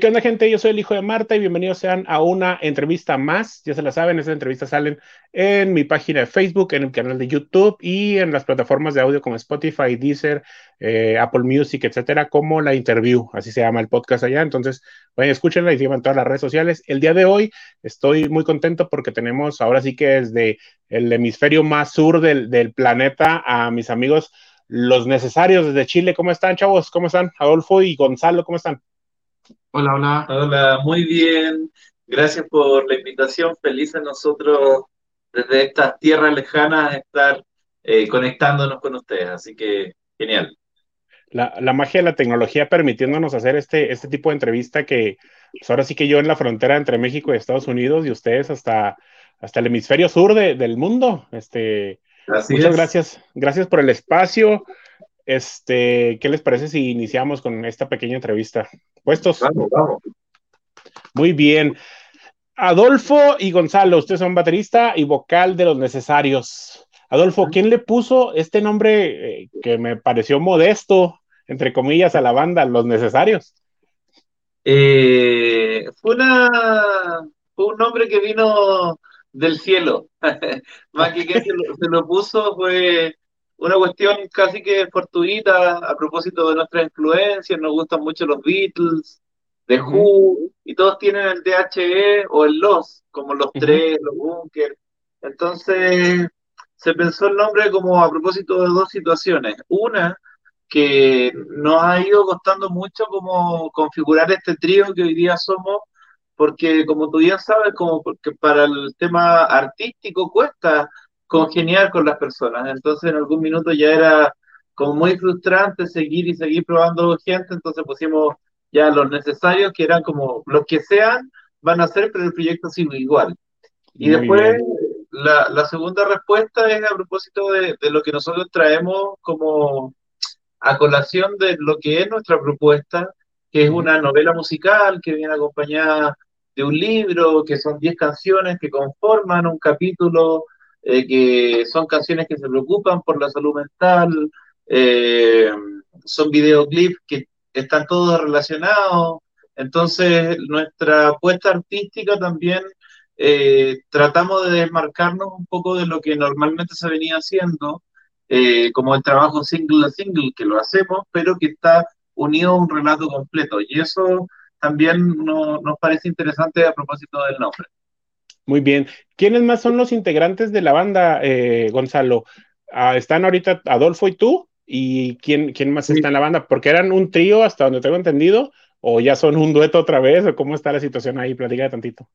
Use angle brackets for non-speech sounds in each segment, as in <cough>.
¿qué onda, gente? Yo soy el hijo de Marta y bienvenidos sean a una entrevista más. Ya se la saben, esas entrevistas salen en mi página de Facebook, en el canal de YouTube y en las plataformas de audio como Spotify, Deezer, eh, Apple Music, etcétera, como la interview, así se llama el podcast allá. Entonces, vayan, escúchenla y sigan todas las redes sociales. El día de hoy estoy muy contento porque tenemos ahora sí que desde el hemisferio más sur del planeta a mis amigos los necesarios desde Chile. ¿Cómo están, chavos? ¿Cómo están? Adolfo y Gonzalo, ¿cómo están? Hola, hola. Hola, muy bien. Gracias por la invitación. Feliz a nosotros desde estas tierras lejanas estar eh, conectándonos con ustedes. Así que genial. La, la, magia de la tecnología permitiéndonos hacer este, este tipo de entrevista que pues ahora sí que yo en la frontera entre México y Estados Unidos y ustedes hasta, hasta el hemisferio sur de, del mundo. Este, Así muchas es. gracias. Gracias por el espacio. Este, ¿qué les parece si iniciamos con esta pequeña entrevista? ¿Puestos? Vamos, vamos. Muy bien. Adolfo y Gonzalo, ustedes son baterista y vocal de Los Necesarios. Adolfo, ¿quién le puso este nombre eh, que me pareció modesto, entre comillas, a la banda, Los Necesarios? Eh, fue, una, fue un nombre que vino del cielo. Más que quien se lo, se lo puso fue una cuestión casi que fortuita a propósito de nuestras influencias, nos gustan mucho los Beatles, The Who, y todos tienen el DHE o el Los, como los tres, los Bunker. Entonces, se pensó el nombre como a propósito de dos situaciones. Una, que nos ha ido costando mucho como configurar este trío que hoy día somos, porque como tú bien sabes, como porque para el tema artístico cuesta congeniar con las personas. Entonces en algún minuto ya era como muy frustrante seguir y seguir probando gente, entonces pusimos ya los necesarios, que eran como los que sean, van a ser, pero el proyecto sigue igual. Y muy después la, la, segunda respuesta es a propósito de, de, lo que nosotros traemos como a colación de lo que es nuestra propuesta, que es una novela musical que viene acompañada de un libro, que son 10 canciones que conforman un capítulo eh, que son canciones que se preocupan por la salud mental, eh, son videoclips que están todos relacionados. Entonces, nuestra apuesta artística también eh, tratamos de desmarcarnos un poco de lo que normalmente se venía haciendo, como el trabajo single a single, que lo hacemos, pero que está unido a un relato completo. Y eso también no, nos parece interesante a propósito del nombre. Muy bien. ¿Quiénes más son los integrantes de la banda, eh, Gonzalo? Ah, están ahorita Adolfo y tú. ¿Y quién, quién más sí. está en la banda? Porque eran un trío, hasta donde tengo entendido, o ya son un dueto otra vez, o cómo está la situación ahí, platica tantito.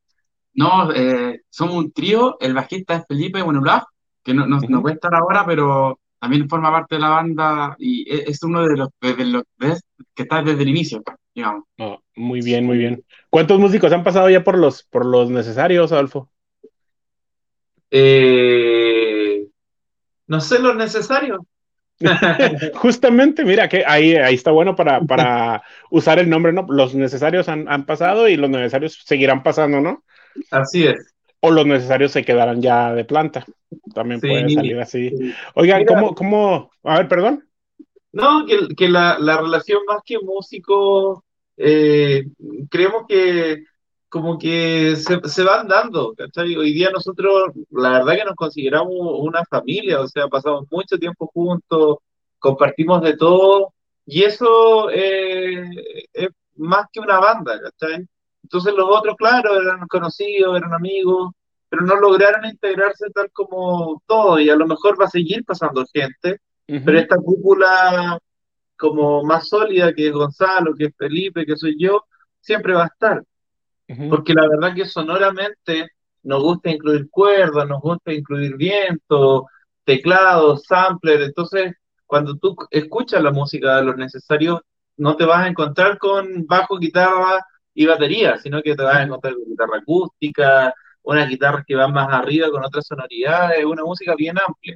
No, eh, somos un trío, el bajista es Felipe Buenolaf, que no, no, uh -huh. no, puede estar ahora, pero también forma parte de la banda y es uno de los, de los de, que está desde el inicio, digamos. Oh, muy bien, muy bien. ¿Cuántos músicos han pasado ya por los, por los necesarios, Adolfo? Eh, no sé los necesarios. <laughs> Justamente, mira, que ahí, ahí está bueno para, para <laughs> usar el nombre, ¿no? Los necesarios han, han, pasado y los necesarios seguirán pasando, ¿no? Así es. O los necesarios se quedarán ya de planta. También sí, puede salir así. Sí. Oigan, mira, ¿cómo, ¿cómo? A ver, perdón. No, que, que la, la, relación más que músico, eh, creemos que como que se, se, van dando, ¿cachai? Hoy día nosotros, la verdad que nos consideramos una familia, o sea, pasamos mucho tiempo juntos, compartimos de todo, y eso eh, es más que una banda, ¿cachai? Entonces los otros, claro, eran conocidos, eran amigos, pero no lograron integrarse tal como todo, y a lo mejor va a seguir pasando gente, uh -huh. pero esta cúpula como más sólida, que es Gonzalo, que es Felipe, que soy yo, siempre va a estar porque la verdad que sonoramente nos gusta incluir cuerdas, nos gusta incluir viento, teclados, sampler, entonces cuando tú escuchas la música de los necesarios, no te vas a encontrar con bajo, guitarra y batería, sino que te vas a encontrar con guitarra acústica, unas guitarras que van más arriba con otras sonoridades, una música bien amplia.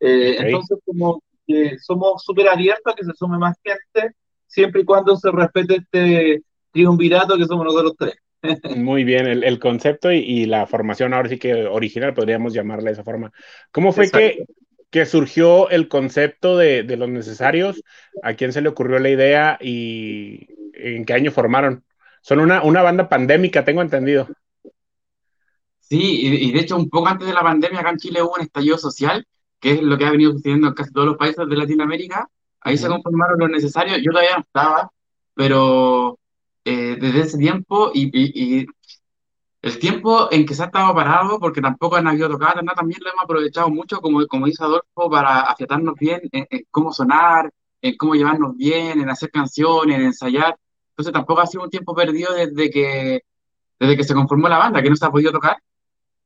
Eh, okay. Entonces, como que somos súper abiertos a que se sume más gente, siempre y cuando se respete este triunvirato que somos nosotros tres. <laughs> Muy bien, el, el concepto y, y, la formación ahora sí que original, podríamos llamarla de esa forma. ¿Cómo fue que, que, surgió el concepto de, de, los necesarios? ¿A quién se le ocurrió la idea y en qué año formaron? son una, una banda pandémica, tengo entendido. Sí, y, de hecho un poco antes de la pandemia acá en Chile hubo un estallido social, que es lo que ha venido sucediendo en casi todos los países de Latinoamérica. Ahí se conformaron los necesarios, yo todavía no estaba, pero eh, desde ese tiempo y, el tiempo en que se ha estado parado, porque tampoco han habido tocadas, también lo hemos aprovechado mucho, como, como dice Adolfo, para afiatarnos bien en, cómo sonar, en cómo llevarnos bien, en hacer canciones, en ensayar. Entonces tampoco ha sido un tiempo perdido desde que, desde que se conformó la banda, que no se ha podido tocar.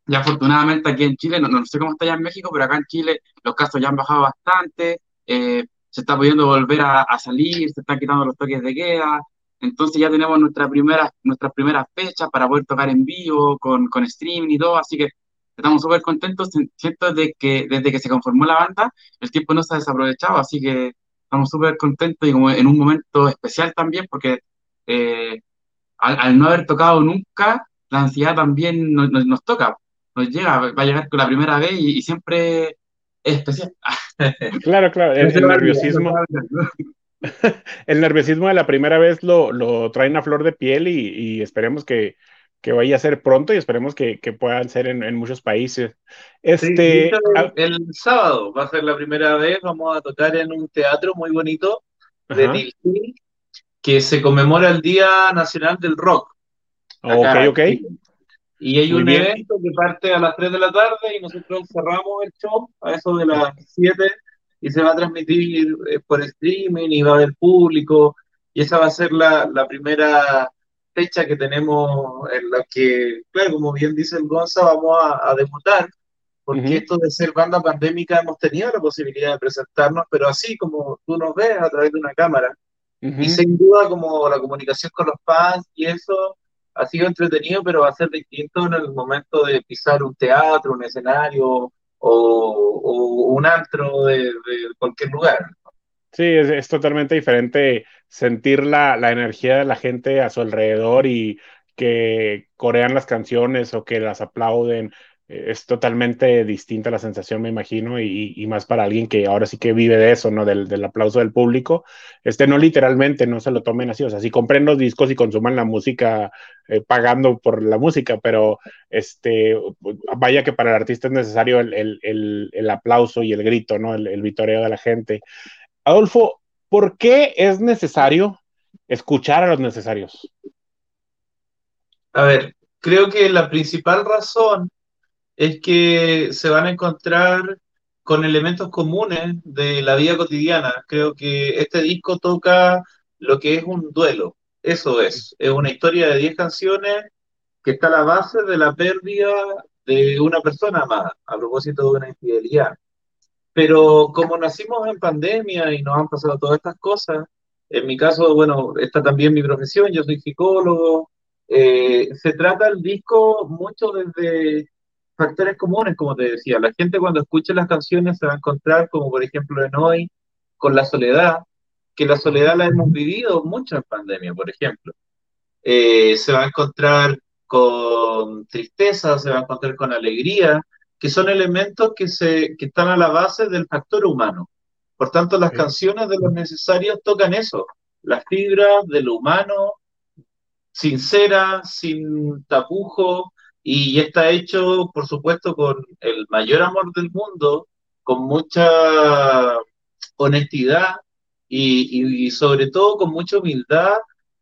Y afortunadamente aquí en Chile, no, no sé cómo está ya en México, pero acá en Chile los casos ya han bajado bastante, eh, se está pudiendo volver a, salir, se están quitando los toques de queda, entonces ya tenemos nuestra primera, nuestras primeras fechas para poder tocar en vivo, con, con streaming y todo, así que estamos súper contentos, siento de que desde que se conformó la banda, el tiempo no se ha desaprovechado, así que estamos súper contentos y como en un momento especial también, porque eh, al, no haber tocado nunca, la ansiedad también nos, toca, nos llega, va a llegar con la primera vez y, siempre es especial. <laughs> Claro, claro, el nerviosismo. <laughs> el nerviosismo de la primera vez lo, lo traen a flor de piel y, esperemos que, que, vaya a ser pronto y esperemos que, que puedan ser en, en, muchos países. Este, el, sábado va a ser la primera vez, vamos a tocar en un teatro muy bonito de que se conmemora el Día Nacional del Rock. Ok, ok. Y hay un evento que parte a las 3 de la tarde y nosotros cerramos el show a eso de las 7 y se va a transmitir eh, por streaming y va a haber público. Y esa va a ser la, la primera fecha que tenemos en la que, claro, como bien dice el Gonza, vamos a, debutar, porque esto de ser banda pandémica hemos tenido la posibilidad de presentarnos, pero así como tú nos ves a través de una cámara. Y sin duda como la comunicación con los fans y eso ha sido entretenido, pero va a ser distinto en el momento de pisar un teatro, un escenario, o, un antro de, cualquier lugar. Sí, es, totalmente diferente sentir la, la, energía de la gente a su alrededor y que corean las canciones o que las aplauden es totalmente distinta la sensación, me imagino, y, más para alguien que ahora sí que vive de eso, ¿no? Del, del, aplauso del público. Este, no literalmente, no se lo tomen así, o sea, sí compren los discos y consuman la música eh, pagando por la música, pero este, vaya que para el artista es necesario el, el, el aplauso y el grito, ¿no? El, vitoreo de la gente. Adolfo, ¿por qué es necesario escuchar a los necesarios? A ver, creo que la principal razón es que se van a encontrar con elementos comunes de la vida cotidiana. Creo que este disco toca lo que es un duelo. Eso es, es una historia de 10 canciones que está a la base de la pérdida de una persona amada, a propósito de una infidelidad. Pero como nacimos en pandemia y nos han pasado todas estas cosas, en mi caso, bueno, está también mi profesión, yo soy psicólogo, eh, se trata el disco mucho desde factores comunes, como te decía. La gente cuando escucha las canciones se va a encontrar, como por ejemplo en hoy, con la soledad, que la soledad la hemos vivido mucho en pandemia, por ejemplo. Eh, se va a encontrar con tristeza, se va a encontrar con alegría, que son elementos que, se, que están a la base del factor humano. Por tanto, las canciones de los necesarios tocan eso, las fibras de lo humano, sincera, sin tapujo, y está hecho, por supuesto, con el mayor amor del mundo, con mucha honestidad y, sobre todo con mucha humildad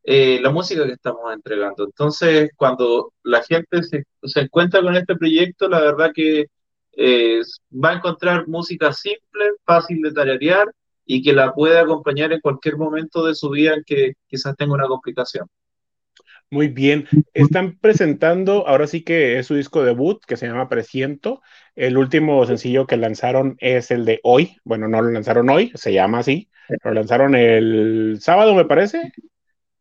eh, la música que estamos entregando. Entonces, cuando la gente se, se encuentra con este proyecto, la verdad que eh, va a encontrar música simple, fácil de tararear y que la puede acompañar en cualquier momento de su vida que quizás tenga una complicación. Muy bien. Están presentando, ahora sí que es su disco debut, que se llama Presiento. El último sencillo que lanzaron es el de hoy. Bueno, no lo lanzaron hoy, se llama así. Lo lanzaron el sábado, me parece.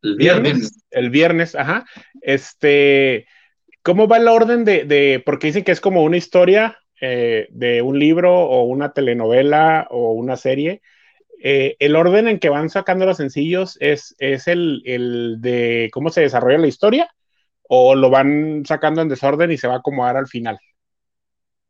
El viernes. El viernes, ajá. Este, ¿cómo va el orden de, de porque dicen que es como una historia eh, de un libro o una telenovela o una serie? Eh, el orden en que van sacando los sencillos es, es el, el, de cómo se desarrolla la historia o lo van sacando en desorden y se va a acomodar al final.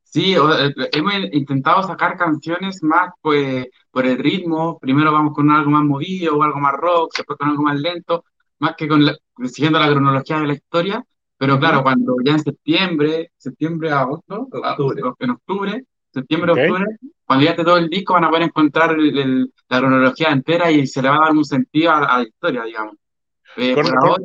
Sí, hemos intentado sacar canciones más pues, por el ritmo. Primero vamos con algo más movido o algo más rock, después con algo más lento. más que con siguiendo la cronología de la historia, pero claro, cuando ya en septiembre, septiembre, agosto, en octubre, septiembre, octubre, cuando ya esté todo el disco van a poder encontrar la cronología entera y se le va a dar un sentido a, la historia, digamos. Eh, por, ahora,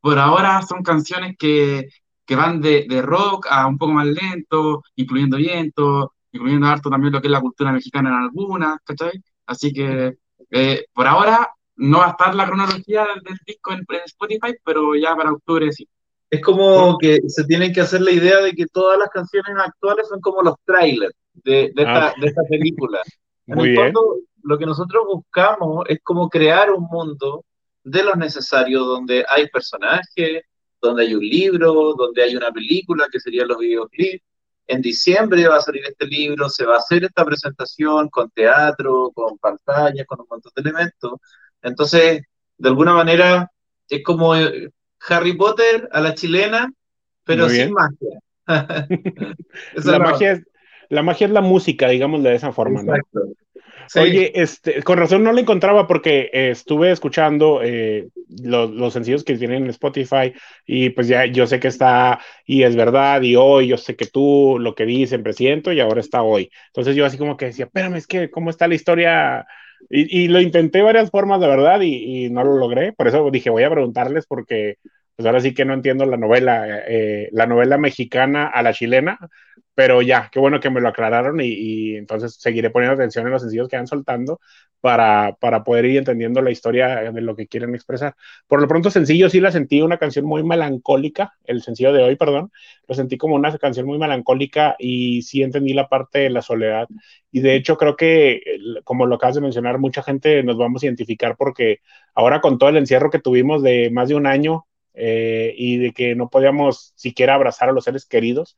por ahora son canciones que, que van de, de, rock a un poco más lento, incluyendo viento, incluyendo harto también lo que es la cultura mexicana en algunas, ¿cachai? Así que eh, por ahora no va a estar la cronología del, disco en, Spotify, pero ya para octubre sí. Es como que se tienen que hacer la idea de que todas las canciones actuales son como los trailers de, de, esta, ah. de esta, película. <laughs> En el fondo, lo que nosotros buscamos es como crear un mundo de los necesarios donde hay personajes, donde hay un libro, donde hay una película, que serían los videoclips. En diciembre va a salir este libro, se va a hacer esta presentación con teatro, con pantallas, con un montón de elementos. Entonces, de alguna manera, es como eh, Harry Potter a la chilena, pero sin magia. <laughs> la, magia es, la magia es la música, digamos de esa forma, Exacto. Oye, este, con razón no la encontraba porque eh, estuve escuchando eh, los, sencillos que tienen en Spotify y pues ya yo sé que está y es verdad y hoy yo sé que tú lo que dices siempre siento y ahora está hoy. Entonces yo así como que decía, espérame, es que cómo está la historia y, lo intenté varias formas de verdad y, no lo logré. Por eso dije, voy a preguntarles porque pues ahora sí que no entiendo la novela, eh, la novela mexicana a la chilena, pero ya, qué bueno que me lo aclararon y, entonces seguiré poniendo atención en los sencillos que van soltando para, para, poder ir entendiendo la historia de lo que quieren expresar. Por lo pronto, sencillo, sí la sentí una canción muy melancólica, el sencillo de hoy, perdón, lo sentí como una canción muy melancólica y sí entendí la parte de la soledad. Y de hecho creo que, como lo acabas de mencionar, mucha gente nos vamos a identificar porque ahora con todo el encierro que tuvimos de más de un año, eh, y de que no podíamos siquiera abrazar a los seres queridos,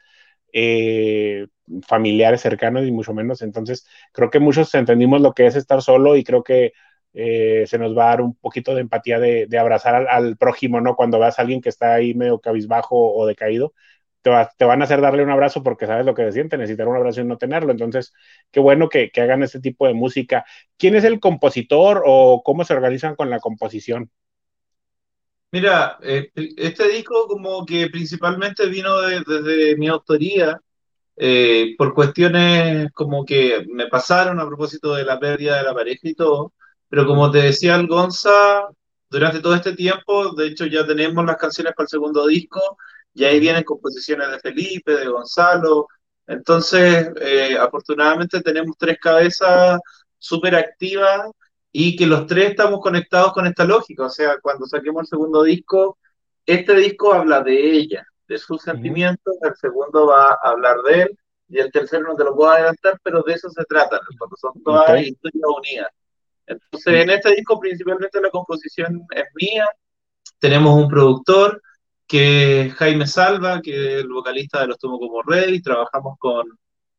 eh, familiares cercanos y mucho menos. Entonces, creo que muchos entendimos lo que es estar solo y creo que eh, se nos va a dar un poquito de empatía de, abrazar al, prójimo, ¿no? Cuando veas a alguien que está ahí medio cabizbajo o decaído, te, te, van a hacer darle un abrazo porque sabes lo que se siente, necesitar un abrazo y no tenerlo. Entonces, qué bueno que, que hagan este tipo de música. ¿Quién es el compositor o cómo se organizan con la composición? Mira, eh, este disco como que principalmente vino desde mi autoría, eh, por cuestiones como que me pasaron a propósito de la pérdida de la pareja y todo, pero como te decía el Gonza, durante todo este tiempo, de hecho ya tenemos las canciones para el segundo disco, y ahí vienen composiciones de Felipe, de Gonzalo, entonces eh, afortunadamente tenemos tres cabezas súper activas y que los tres estamos conectados con esta lógica. O sea, cuando saquemos el segundo disco, este disco habla de ella, de sus sentimientos, el segundo va a hablar de él, y el tercero no te lo puedo adelantar, pero de eso se trata, porque son todas historias unidas. Entonces, en este disco principalmente la composición es mía, tenemos un productor que es Jaime Salva, que es el vocalista de Los Tomo como Rey, trabajamos con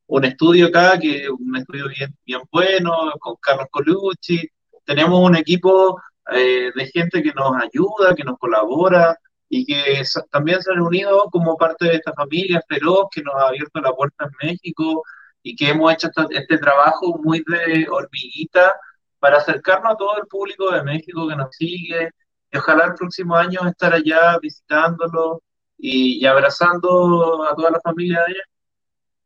un estudio acá, que es un estudio bien, bien bueno, con Carlos Colucci, tenemos un equipo eh, de gente que nos ayuda, que nos colabora y que también se han unido como parte de esta familia feroz que nos ha abierto la puerta en México y que hemos hecho este trabajo muy de hormiguita para acercarnos a todo el público de México que nos sigue y ojalá el próximo año estar allá visitándolo y, abrazando a toda la familia de allá.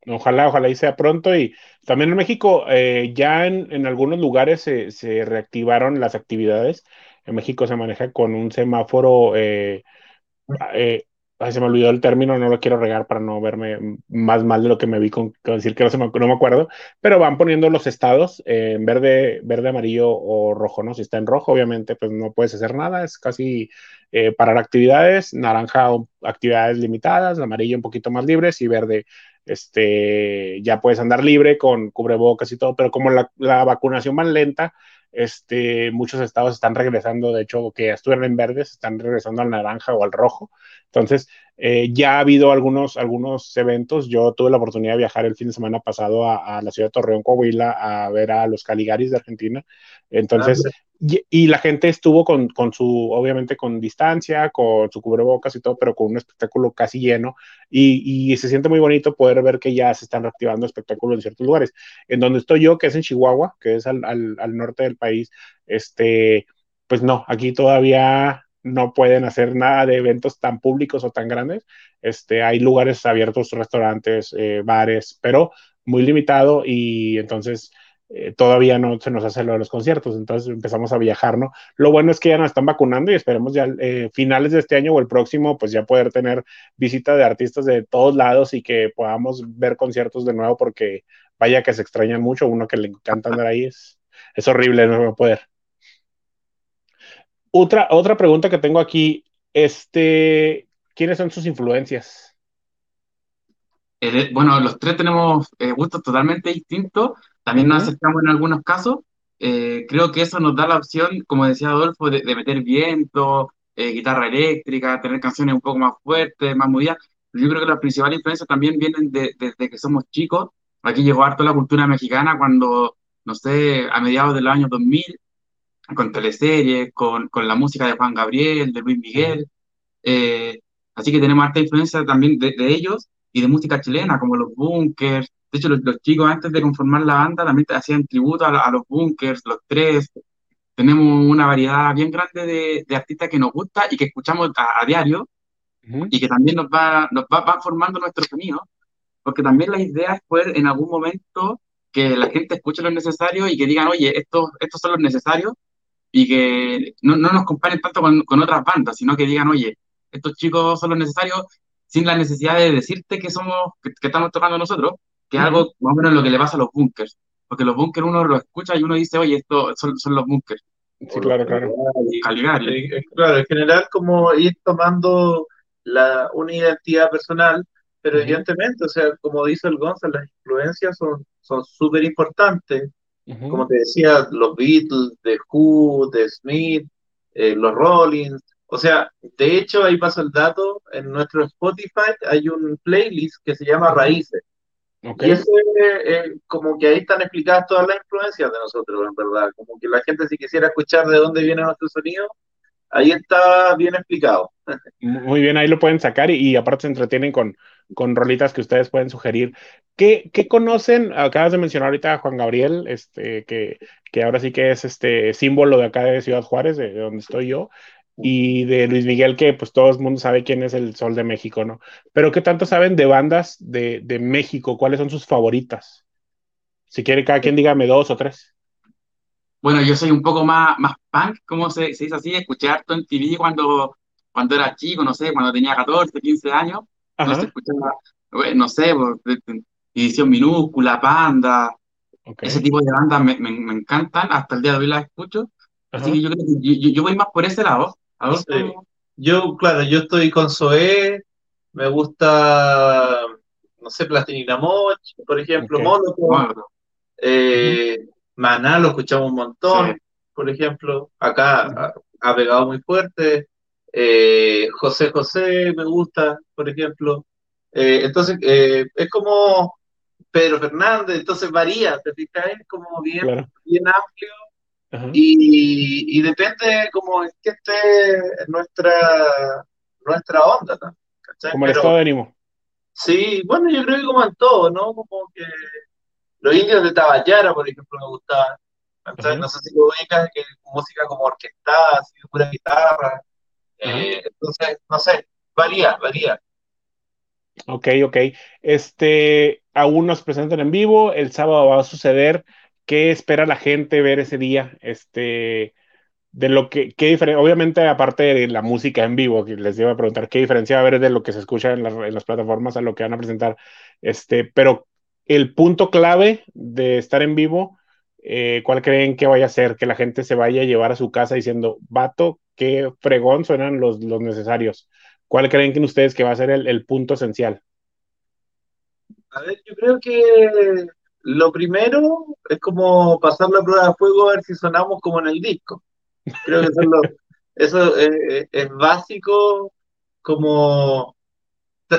Ojalá, ojalá y sea pronto. Y también en México, eh, ya en, algunos lugares se, reactivaron las actividades. En México se maneja con un semáforo, eh, eh, se me olvidó el término, no lo quiero regar para no verme más mal de lo que me vi con, decir que no, me, no me acuerdo, pero van poniendo los estados en verde, verde, amarillo o rojo, ¿no? Si está en rojo, obviamente, pues no puedes hacer nada, es casi parar actividades, naranja actividades limitadas, amarillo un poquito más libres y verde este, ya puedes andar libre con cubrebocas y todo, pero como la, vacunación va lenta, este, muchos estados están regresando, de hecho, que estuvieron en verdes, están regresando al naranja o al rojo. Entonces, eh, ya ha habido algunos, algunos eventos. Yo tuve la oportunidad de viajar el fin de semana pasado a, la ciudad de Torreón, Coahuila, a ver a los Caligaris de Argentina. Entonces, ah, y, la gente estuvo con, con, su, obviamente con distancia, con su cubrebocas y todo, pero con un espectáculo casi lleno. Y, y, se siente muy bonito poder ver que ya se están reactivando espectáculos en ciertos lugares. En donde estoy yo, que es en Chihuahua, que es al, al, al norte del país, este, pues no, aquí todavía no pueden hacer nada de eventos tan públicos o tan grandes. Este, hay lugares abiertos, restaurantes, eh, bares, pero muy limitado y entonces eh, todavía no se nos hace lo de los conciertos, entonces empezamos a viajar, ¿no? Lo bueno es que ya nos están vacunando y esperemos ya eh, finales de este año o el próximo, pues ya poder tener visita de artistas de todos lados y que podamos ver conciertos de nuevo porque vaya que se extrañan mucho, uno que le encanta andar ahí es, es horrible no poder. Otra, otra pregunta que tengo aquí, este, ¿quiénes son sus influencias? bueno, los tres tenemos eh, gustos totalmente distintos, también nos acercamos en algunos casos. Eh, creo que eso nos da la opción, como decía Adolfo, de, meter viento, eh, guitarra eléctrica, tener canciones un poco más fuertes, más movidas. Yo creo que las principales influencias también vienen desde que somos chicos. Aquí llegó harto la cultura mexicana cuando, no sé, a mediados del año 2000, con teleseries, con, con la música de Juan Gabriel, de Luis Miguel. Eh, así que tenemos harta influencia también de, de, ellos y de música chilena, como los bunkers. De hecho, los, los, chicos antes de conformar la banda también hacían tributo a, a los bunkers, los tres. Tenemos una variedad bien grande de, de artistas que nos gusta y que escuchamos a, diario y que también nos va, nos va, va formando nuestro sonido, porque también la idea es poder en algún momento que la gente escuche lo necesario y que digan, oye, estos, estos son los necesarios y que no, no nos comparen tanto con, con, otras bandas, sino que digan, oye, estos chicos son los necesarios sin la necesidad de decirte que somos, que, estamos tocando nosotros, que es algo más o menos lo que le pasa a los bunkers, porque los bunkers uno lo escucha y uno dice, oye, estos son, son los bunkers. Sí, claro, claro. Caligari. Claro, en general como ir tomando la, una identidad personal, pero evidentemente, o sea, como dice el Gonzalo, las influencias son súper importantes como te decía, los Beatles, The Who, The Smith, eh, los Rollins. O sea, de hecho, ahí pasa el dato, en nuestro Spotify hay un playlist que se llama Raíces. Y eso es como que ahí están explicadas todas las influencias de nosotros, en verdad. Como que la gente si quisiera escuchar de dónde viene nuestro sonido, ahí está bien explicado. <laughs> Muy bien, ahí lo pueden sacar y, aparte se entretienen con, con rolitas que ustedes pueden sugerir. ¿Qué, ¿Qué, conocen? Acabas de mencionar ahorita a Juan Gabriel, este, que, que, ahora sí que es este símbolo de acá de Ciudad Juárez, de, donde estoy yo, y de Luis Miguel, que pues todo el mundo sabe quién es el Sol de México, ¿no? Pero ¿qué tanto saben de bandas de, de México? ¿Cuáles son sus favoritas? Si quiere, cada quien dígame dos o tres. Bueno, yo soy un poco más, más punk, como se, se dice así, escuché harto en TV cuando, cuando era chico, no sé, cuando tenía 14, 15 años, no se escuchaba, no sé, edición minúscula, panda, ese tipo de bandas me, me, me, encantan, hasta el día de hoy las escucho, así que yo creo que yo, yo, voy más por ese lado. Sí. Yo, claro, yo estoy con Zoé, me gusta, no sé, Plastilina Moch, por ejemplo, okay. Molotov, eh, uh -huh. Maná lo escuchamos un montón, sí. por ejemplo, acá ha, ha, pegado muy fuerte. Eh, José José me gusta, por ejemplo. Eh, entonces, eh, es como Pedro Fernández, entonces varía, ¿te fijas? Es como bien, claro. bien amplio. Y, y, depende como en que esté nuestra, nuestra onda. ¿cachai? Como el estado de ánimo. Sí, bueno, yo creo que como en todo, ¿no? Como que los indios de Taballara, por ejemplo, me gustaban. No sé si lo ubicas, que música como orquestada, así, pura guitarra. Eh, entonces, no sé, varía, varía. Ok, ok. Este, aún nos presentan en vivo, el sábado va a suceder. ¿Qué espera la gente ver ese día? Este, de lo que, qué diferencia, obviamente aparte de la música en vivo, que les iba a preguntar qué diferencia va a haber de lo que se escucha en, la, en las plataformas a lo que van a presentar, este, pero el punto clave de estar en vivo, eh, ¿cuál creen que vaya a ser? Que la gente se vaya a llevar a su casa diciendo, vato, qué fregón suenan los, los necesarios. ¿Cuál creen que ustedes que va a ser el, el punto esencial? A ver, yo creo que lo primero es como pasar la prueba de fuego a ver si sonamos como en el disco. Creo que eso es, lo, <laughs> eso es, es básico, como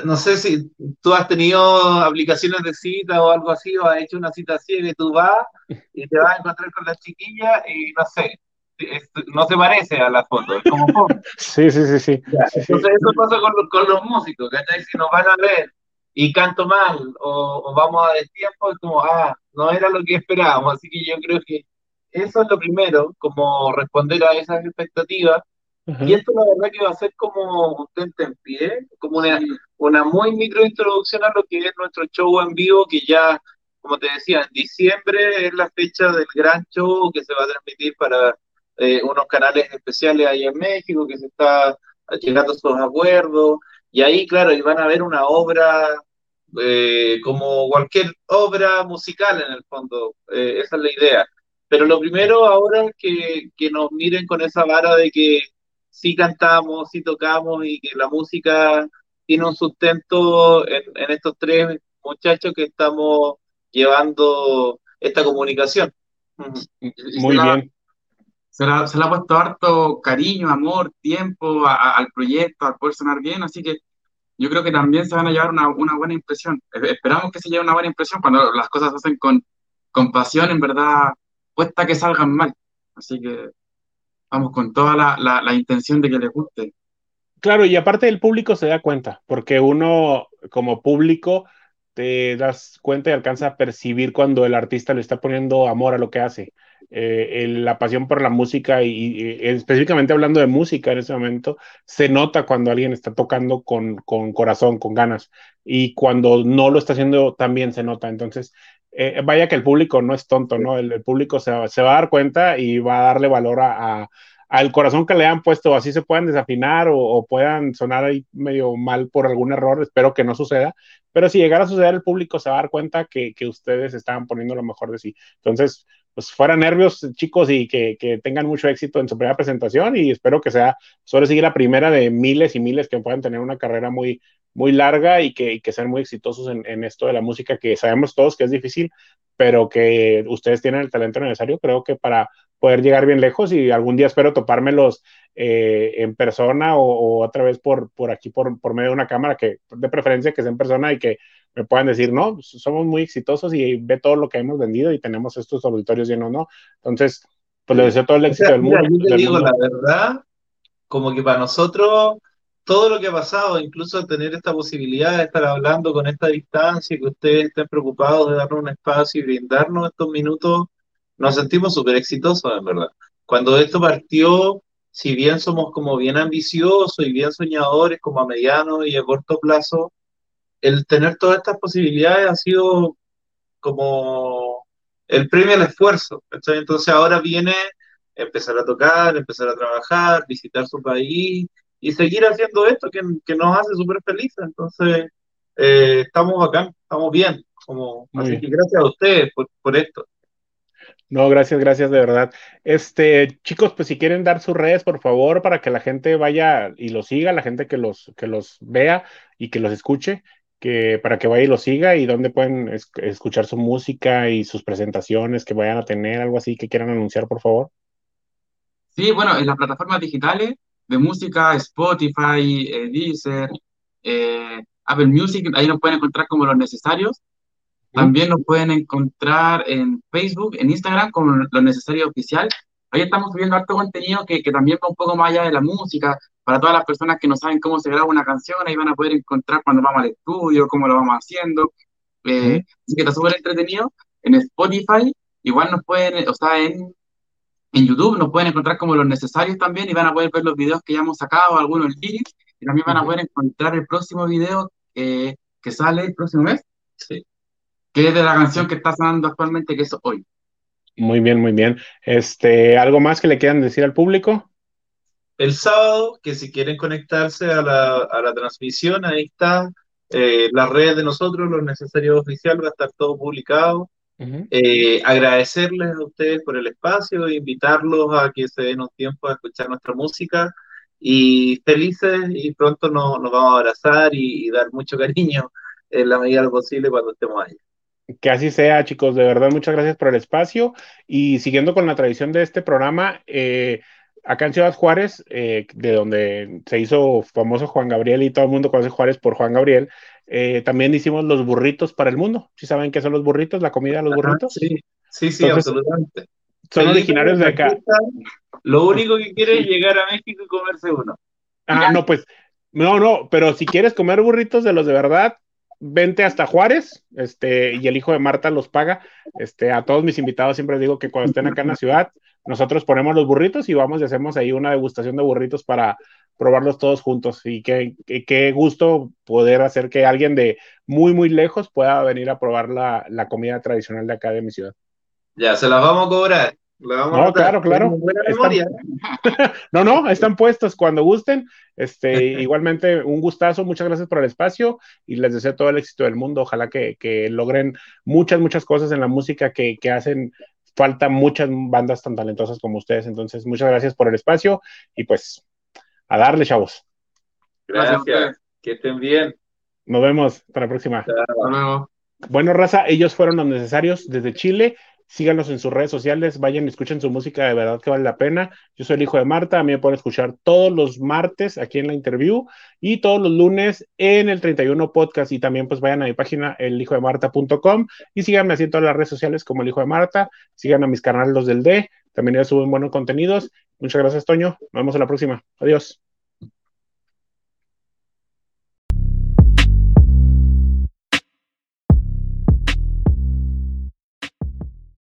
no sé si tú has tenido aplicaciones de cita o algo así, o has hecho una cita así que tú vas y te vas a encontrar con la chiquilla y no sé, no se parece a la foto, es como <laughs> Sí, sí, sí, sí. Ya, sí, entonces sí. eso pasa con, con, los músicos, ¿cachai? Si nos van a ver y canto mal o, o, vamos a destiempo, es como, ah, no era lo que esperábamos, así que yo creo que eso es lo primero, como responder a esas expectativas. Y esto la verdad que va a ser como un en pie, como una, una muy micro introducción a lo que es nuestro show en vivo, que ya, como te decía, en diciembre es la fecha del gran show que se va a transmitir para eh, unos canales especiales ahí en México, que se está llegando a sus acuerdos. Y ahí, claro, y van a ver una obra eh, como cualquier obra musical en el fondo. Eh, esa es la idea. Pero lo primero ahora es que, que, nos miren con esa vara de que sí cantamos, sí tocamos y que la música tiene un sustento en, en estos tres muchachos que estamos llevando esta comunicación. Muy bien. Se se le, ha puesto harto cariño, amor, tiempo al proyecto, al poder sonar bien, así que yo creo que también se van a llevar una, buena impresión. Esperamos que se lleve una buena impresión cuando las cosas se hacen con, con pasión, en verdad, cuesta que salgan mal. Así que vamos con toda la, la, intención de que les guste. Claro, y aparte el público se da cuenta, porque uno como público te das cuenta y alcanza a percibir cuando el artista le está poniendo amor a lo que hace. Eh, la pasión por la música y, específicamente hablando de música en ese momento, se nota cuando alguien está tocando con, con corazón, con ganas, y cuando no lo está haciendo también se nota. Entonces, eh, vaya que el público no es tonto, ¿no? El, público se, se, va a dar cuenta y va a darle valor a, al corazón que le han puesto, así se puedan desafinar o, puedan sonar ahí medio mal por algún error, espero que no suceda, pero si llegara a suceder, el público se va a dar cuenta que, que ustedes estaban poniendo lo mejor de sí. Entonces, pues fuera nervios, chicos, y que, que, tengan mucho éxito en su primera presentación y espero que sea, solo sigue la primera de miles y miles que puedan tener una carrera muy, muy larga y que, que sean muy exitosos en, en, esto de la música, que sabemos todos que es difícil, pero que ustedes tienen el talento necesario, creo que para poder llegar bien lejos y algún día espero topármelos eh, en persona o, otra vez por, por aquí, por, por medio de una cámara, que de preferencia que sea en persona y que me puedan decir, no, somos muy exitosos y ve todo lo que hemos vendido y tenemos estos auditorios llenos, ¿no? Entonces, pues les deseo todo el éxito del mundo. yo te digo la verdad, como que para nosotros todo lo que ha pasado, incluso tener esta posibilidad de estar hablando con esta distancia, que ustedes estén preocupados de darnos un espacio y brindarnos estos minutos nos sentimos súper exitosos, en verdad. Cuando esto partió, si bien somos como bien ambiciosos y bien soñadores, como a mediano y a corto plazo, el tener todas estas posibilidades ha sido como el premio al esfuerzo. Entonces ahora viene empezar a tocar, empezar a trabajar, visitar su país y seguir haciendo esto que, que nos hace súper felices. Entonces, eh, estamos acá, estamos bien. Como, así que gracias a ustedes por, por esto. No, gracias, gracias de verdad. Este, chicos, pues si quieren dar sus redes, por favor, para que la gente vaya y los siga, la gente que los, que los vea y que los escuche, que para que vaya y los siga y dónde pueden escuchar su música y sus presentaciones que vayan a tener, algo así que quieran anunciar, por favor. Sí, bueno, en las plataformas digitales de música, Spotify, eh, Deezer, eh, Apple Music, ahí nos pueden encontrar como los necesarios. También nos pueden encontrar en Facebook, en Instagram, con lo necesario oficial. Ahí estamos subiendo harto contenido que, que, también va un poco más allá de la música. Para todas las personas que no saben cómo se graba una canción, ahí van a poder encontrar cuando vamos al estudio, cómo lo vamos haciendo. Eh, Así que está súper entretenido. En Spotify, igual nos pueden, o sea, en, en YouTube nos pueden encontrar como los necesarios también y van a poder ver los videos que ya hemos sacado, algunos lyrics, y también van a poder encontrar el próximo video eh, que sale el próximo mes. Sí que es de la canción que está sonando actualmente, que es Hoy. Muy bien, muy bien. Este, ¿Algo más que le quieran decir al público? El sábado, que si quieren conectarse a la, a la transmisión, ahí está eh, las redes de nosotros, lo necesario oficial, va a estar todo publicado. eh, agradecerles a ustedes por el espacio, invitarlos a que se den un tiempo a escuchar nuestra música y felices y pronto nos, nos vamos a abrazar y, y, dar mucho <laughs> cariño en la medida de lo posible cuando estemos ahí. Que así sea, chicos. De verdad, muchas gracias por el espacio. Y siguiendo con la tradición de este programa, eh, acá en Ciudad Juárez, eh, de donde se hizo famoso Juan Gabriel y todo el mundo conoce Juárez por Juan Gabriel, eh, también hicimos los burritos para el mundo. ¿Sí saben qué son los burritos? ¿La comida de los burritos? Sí, sí, sí absolutamente. Son originarios de acá. Lo único que quiere es llegar a México y comerse uno. Ah, no, pues, no, no, pero si quieres comer burritos de los de verdad, vente hasta Juárez, este, y el hijo de Marta los paga. Este, a todos mis invitados siempre digo que cuando estén acá en la ciudad, nosotros ponemos los burritos y vamos y hacemos ahí una degustación de burritos para probarlos todos juntos. Y qué, qué, gusto poder hacer que alguien de muy, muy lejos pueda venir a probar la, la comida tradicional de acá de mi ciudad. Ya, se las vamos a cobrar no, claro, claro. <laughs> no, no, están puestos cuando gusten. Este, <laughs> igualmente, un gustazo, muchas gracias por el espacio y les deseo todo el éxito del mundo. Ojalá que, logren muchas, muchas cosas en la música que, hacen falta muchas bandas tan talentosas como ustedes. Entonces, muchas gracias por el espacio y pues a darle, chavos. Gracias, que estén bien. Nos vemos, hasta la próxima. Bueno, raza, ellos fueron los necesarios desde Chile síganos en sus redes sociales, vayan y escuchen su música, de verdad que vale la pena. Yo soy el hijo de Marta, a mí me pueden escuchar todos los martes aquí en la interview y todos los lunes en el 31 podcast y también pues vayan a mi página elhijodemarta.com y síganme así en todas las redes sociales como el hijo de Marta, sigan a mis canales los del D, también ya suben buenos contenidos. Muchas gracias, Toño. Nos vemos en la próxima. Adiós.